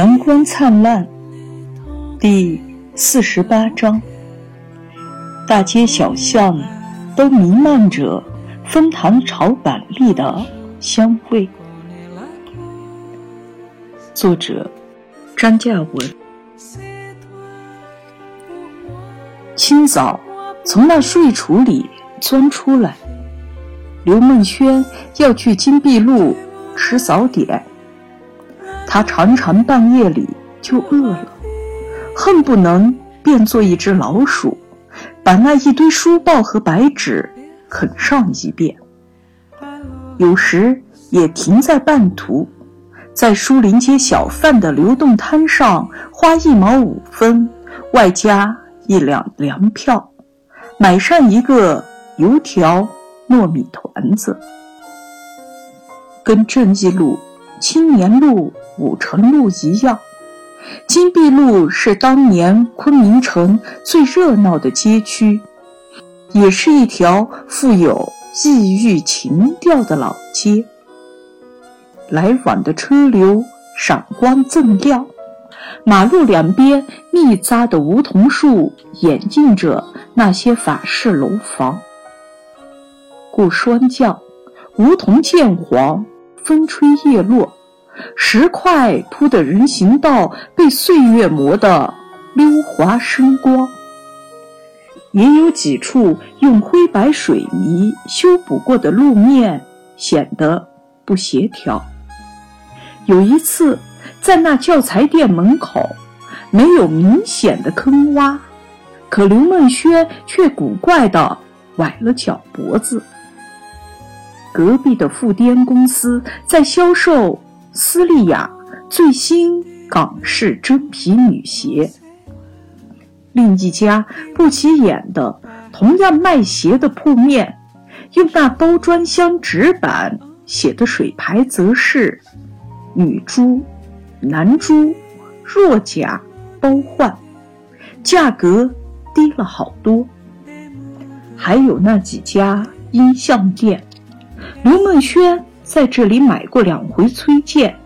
阳光灿烂，第四十八章。大街小巷都弥漫着枫糖炒板栗的香味。作者：张嘉文。清早从那睡橱里钻出来，刘梦轩要去金碧路吃早点。他常常半夜里就饿了，恨不能变做一只老鼠，把那一堆书报和白纸啃上一遍。有时也停在半途，在书林街小贩的流动摊上花一毛五分，外加一两粮票，买上一个油条、糯米团子，跟正义路、青年路。五城路一样，金碧路是当年昆明城最热闹的街区，也是一条富有异域情调的老街。来往的车流闪光锃亮，马路两边密匝的梧桐树掩映着那些法式楼房。故霜降，梧桐渐黄，风吹叶落。石块铺的人行道被岁月磨得溜滑生光，也有几处用灰白水泥修补过的路面显得不协调。有一次，在那教材店门口，没有明显的坑洼，可刘梦轩却古怪地崴了脚脖子。隔壁的富颠公司在销售。斯利亚最新港式真皮女鞋。另一家不起眼的同样卖鞋的铺面，用那包装箱纸板写的水牌则是“女猪、男猪，若假包换”，价格低了好多。还有那几家音像店，刘梦轩。在这里买过两回崔健，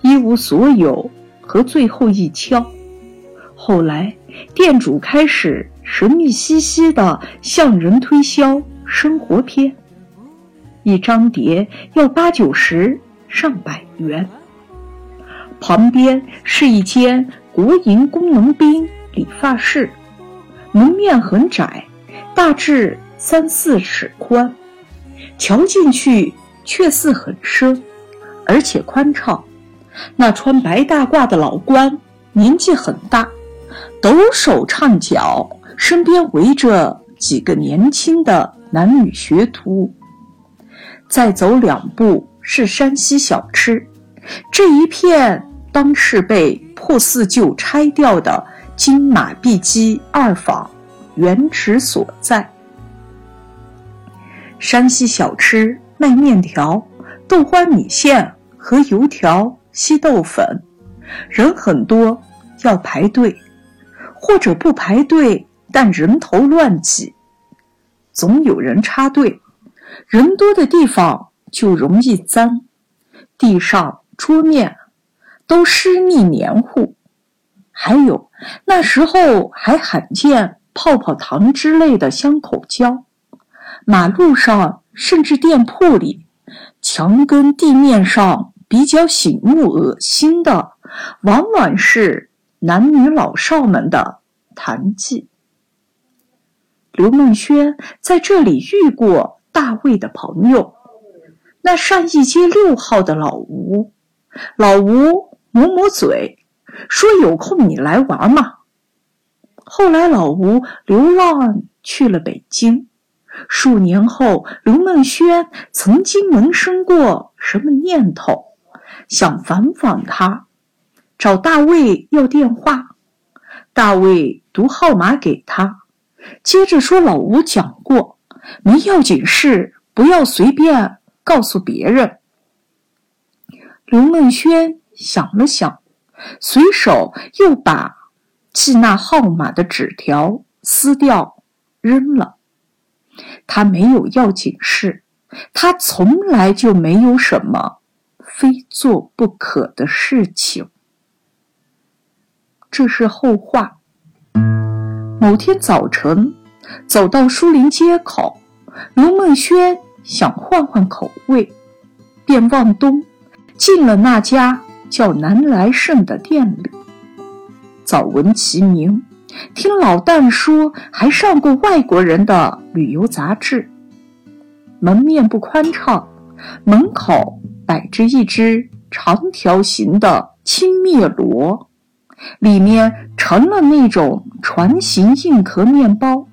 一无所有和最后一敲。后来店主开始神秘兮兮地向人推销生活片，一张碟要八九十上百元。旁边是一间国营工农兵理发室，门面很窄，大致三四尺宽，瞧进去。却似很深，而且宽敞。那穿白大褂的老官年纪很大，抖手唱脚，身边围着几个年轻的男女学徒。再走两步是山西小吃，这一片当是被破四旧拆掉的金马碧鸡二坊原址所在。山西小吃。卖面条、豆花、米线和油条、稀豆粉，人很多，要排队，或者不排队，但人头乱挤，总有人插队。人多的地方就容易脏，地上、桌面都湿腻黏糊。还有那时候还罕见泡泡糖之类的香口胶，马路上。甚至店铺里，墙根地面上比较醒目、恶心的，往往是男女老少们的痰迹。刘梦轩在这里遇过大卫的朋友，那上一街六号的老吴。老吴抹抹嘴，说：“有空你来玩嘛。”后来老吴流浪去了北京。数年后，刘梦轩曾经萌生过什么念头，想反访他，找大卫要电话。大卫读号码给他，接着说：“老吴讲过，没要紧事不要随便告诉别人。”刘梦轩想了想，随手又把记那号码的纸条撕掉扔了。他没有要紧事，他从来就没有什么非做不可的事情。这是后话。某天早晨，走到书林街口，刘梦轩想换换口味，便往东进了那家叫南来盛的店里。早闻其名，听老旦说还上过外国人的旅游杂志。门面不宽敞，门口摆着一只长条形的青面螺。里面盛了那种船形硬壳面包，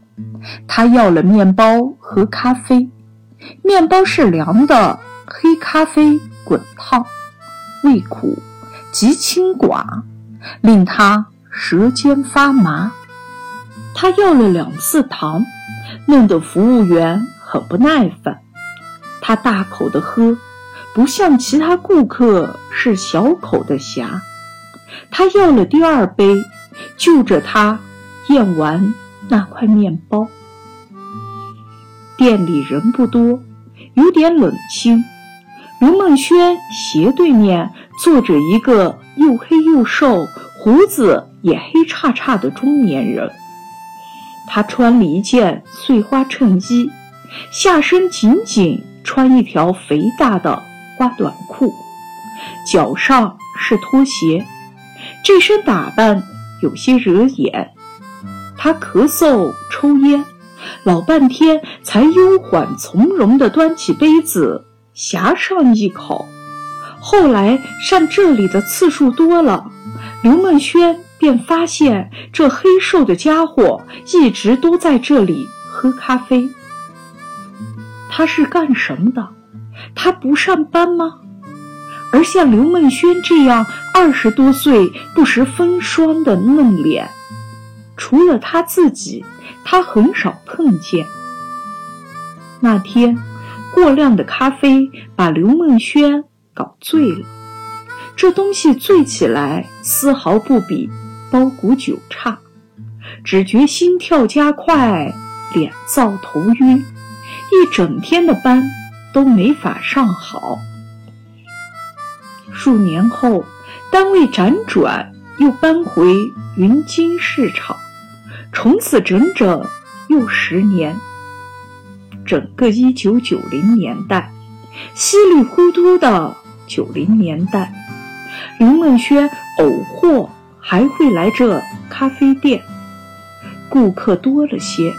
他要了面包和咖啡。面包是凉的，黑咖啡滚烫，味苦，极清寡，令他舌尖发麻。他要了两次糖，弄得服务员很不耐烦。他大口的喝，不像其他顾客是小口的呷。他要了第二杯，就着他咽完那块面包。店里人不多，有点冷清。刘梦轩斜对面坐着一个又黑又瘦、胡子也黑叉叉的中年人。他穿了一件碎花衬衣，下身紧紧穿一条肥大的花短裤，脚上是拖鞋。这身打扮有些惹眼，他咳嗽抽烟，老半天才悠缓从容地端起杯子呷上一口。后来上这里的次数多了，刘梦轩便发现这黑瘦的家伙一直都在这里喝咖啡。他是干什么的？他不上班吗？而像刘梦轩这样二十多岁、不时风霜的嫩脸，除了他自己，他很少碰见。那天，过量的咖啡把刘梦轩搞醉了。这东西醉起来丝毫不比包谷酒差，只觉心跳加快，脸燥头晕，一整天的班都没法上好。数年后，单位辗转，又搬回云金市场，从此整整又十年。整个一九九零年代，稀里糊涂的九零年代，林梦轩偶获还会来这咖啡店，顾客多了些，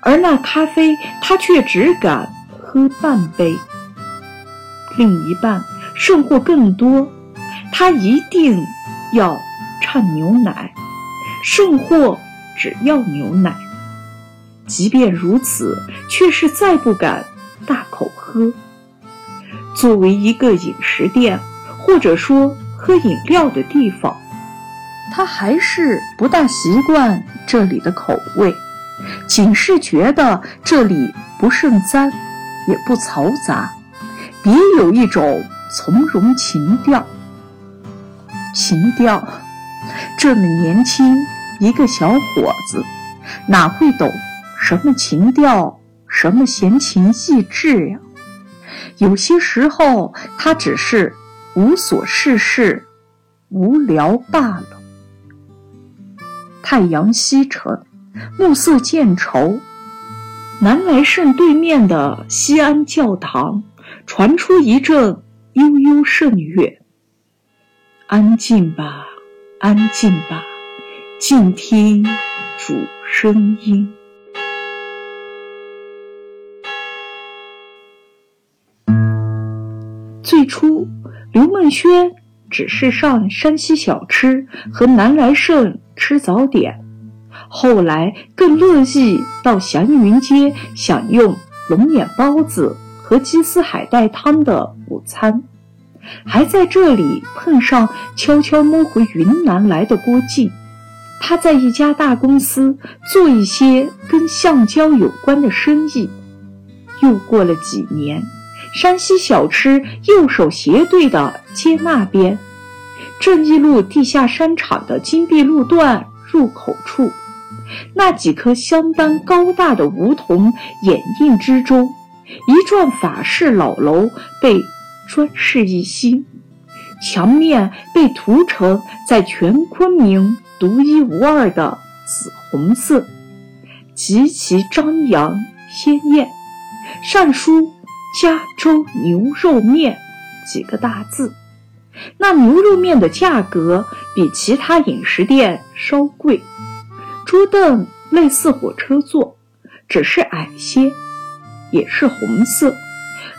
而那咖啡他却只敢喝半杯，另一半。剩货更多，他一定要掺牛奶，剩货只要牛奶。即便如此，却是再不敢大口喝。作为一个饮食店，或者说喝饮料的地方，他还是不大习惯这里的口味，仅是觉得这里不甚脏，也不嘈杂，别有一种。从容情调，情调，这么年轻一个小伙子，哪会懂什么情调，什么闲情逸致呀？有些时候，他只是无所事事，无聊罢了。太阳西沉，暮色渐稠，南来圣对面的西安教堂传出一阵。悠悠圣乐，安静吧，安静吧，静听主声音。最初，刘梦轩只是上山西小吃和南来圣吃早点，后来更乐意到祥云街享用龙眼包子。和鸡丝海带汤的午餐，还在这里碰上悄悄摸回云南来的郭靖。他在一家大公司做一些跟橡胶有关的生意。又过了几年，山西小吃右手斜对的街那边，正义路地下商场的金碧路段入口处，那几棵相当高大的梧桐掩映之中，一幢法式老楼被装饰一新，墙面被涂成在全昆明独一无二的紫红色，极其张扬鲜艳。上书“加州牛肉面”几个大字。那牛肉面的价格比其他饮食店稍贵，桌凳类似火车座，只是矮些，也是红色。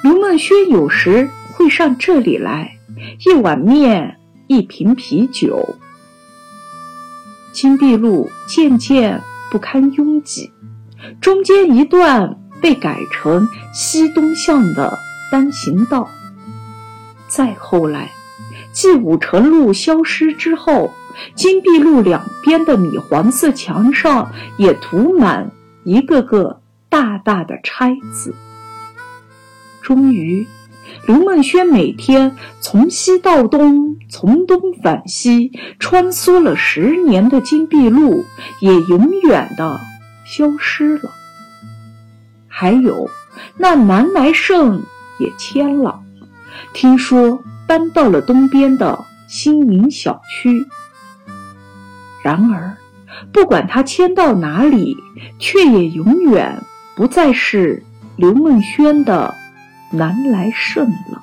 刘梦轩有时会上这里来，一碗面，一瓶啤酒。金碧路渐渐不堪拥挤，中间一段。被改成西东向的单行道。再后来，继五城路消失之后，金碧路两边的米黄色墙上也涂满一个个大大的拆字。终于，刘梦轩每天从西到东，从东返西，穿梭了十年的金碧路也永远的消失了。还有，那南来盛也迁了，听说搬到了东边的新民小区。然而，不管他迁到哪里，却也永远不再是刘梦轩的南来顺了。